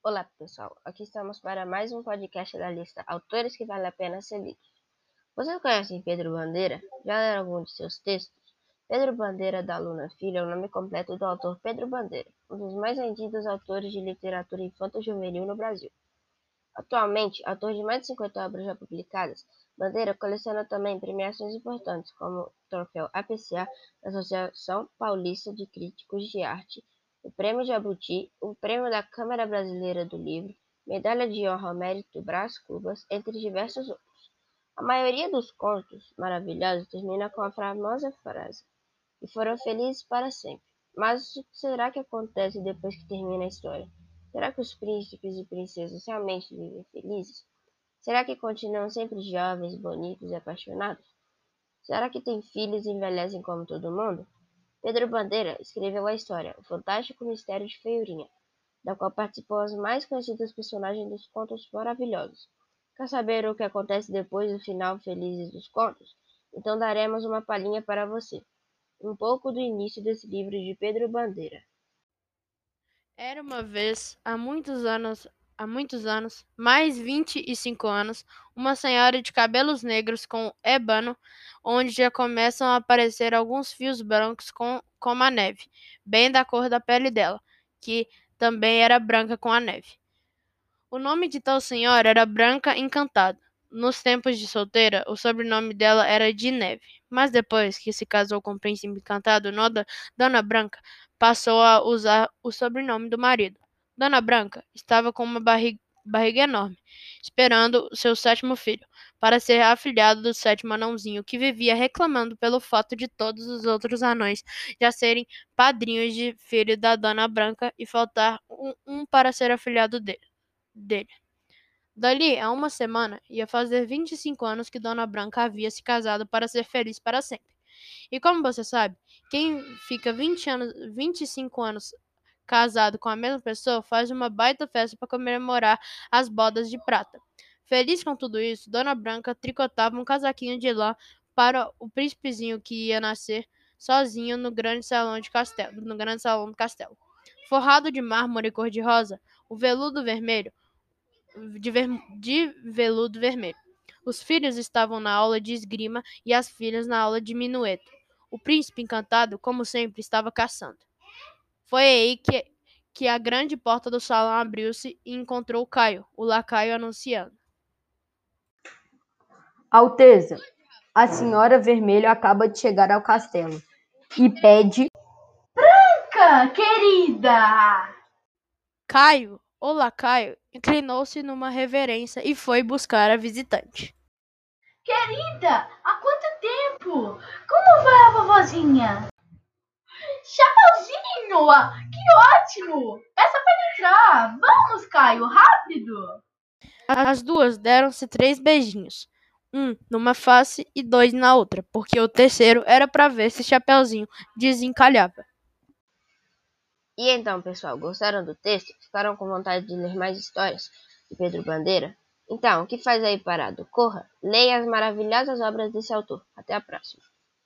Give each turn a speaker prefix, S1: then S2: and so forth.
S1: Olá pessoal, aqui estamos para mais um podcast da lista Autores que vale a pena ser lidos. Vocês conhecem Pedro Bandeira? Já leram algum de seus textos? Pedro Bandeira da Luna Filho é o nome completo do autor Pedro Bandeira, um dos mais vendidos autores de literatura infanto-juvenil no Brasil. Atualmente, autor de mais de 50 obras já publicadas, Bandeira coleciona também premiações importantes como o Troféu APCA da Associação Paulista de Críticos de Arte Prêmio Jabuti, o Prêmio da Câmara Brasileira do Livro, Medalha de Honra ao Mérito Brás Cubas, entre diversos outros. A maioria dos contos maravilhosos termina com a famosa frase: E foram felizes para sempre. Mas o que será que acontece depois que termina a história? Será que os príncipes e princesas realmente vivem felizes? Será que continuam sempre jovens, bonitos e apaixonados? Será que têm filhos e envelhecem como todo mundo? Pedro Bandeira escreveu a história O Fantástico Mistério de Feiurinha, da qual participam as mais conhecidas personagens dos contos maravilhosos. Quer saber o que acontece depois do final feliz dos contos? Então daremos uma palhinha para você. Um pouco do início desse livro de Pedro Bandeira.
S2: Era uma vez, há muitos anos, há muitos anos, mais vinte e cinco anos, uma senhora de cabelos negros com ébano, onde já começam a aparecer alguns fios brancos com, como a neve, bem da cor da pele dela, que também era branca com a neve. O nome de tal senhora era Branca Encantada. Nos tempos de solteira, o sobrenome dela era de Neve, mas depois que se casou com o príncipe encantado, Noda, Dona Branca passou a usar o sobrenome do marido. Dona Branca estava com uma barriga, barriga enorme, esperando seu sétimo filho, para ser afilhado do sétimo anãozinho, que vivia reclamando pelo fato de todos os outros anões já serem padrinhos de filho da Dona Branca e faltar um, um para ser afilhado dele. dele. Dali a uma semana ia fazer 25 anos que Dona Branca havia se casado para ser feliz para sempre. E como você sabe, quem fica 20 anos, 25 anos casado com a mesma pessoa faz uma baita festa para comemorar as bodas de prata. Feliz com tudo isso, Dona Branca tricotava um casaquinho de lã para o príncipezinho que ia nascer sozinho no grande salão de castelo, no grande salão do castelo. Forrado de mármore cor-de-rosa, o veludo vermelho, de, ver, de veludo vermelho. Os filhos estavam na aula de esgrima e as filhas na aula de minueto. O príncipe encantado, como sempre, estava caçando. Foi aí que, que a grande porta do salão abriu-se e encontrou Caio, o lacaio, anunciando.
S3: Alteza, a senhora Vermelho acaba de chegar ao castelo e pede.
S4: Branca, querida!
S2: Caio, o lacaio, inclinou-se numa reverência e foi buscar a visitante.
S4: Querida, há quanto tempo? Como vai a vovozinha? Chapeuzinho! Que ótimo! Peça para entrar! Vamos, Caio, rápido!
S2: As duas deram-se três beijinhos, um numa face e dois na outra, porque o terceiro era para ver se Chapeuzinho desencalhava.
S1: E então, pessoal, gostaram do texto? Ficaram com vontade de ler mais histórias de Pedro Bandeira? Então, o que faz aí parado? Corra, leia as maravilhosas obras desse autor. Até a próxima!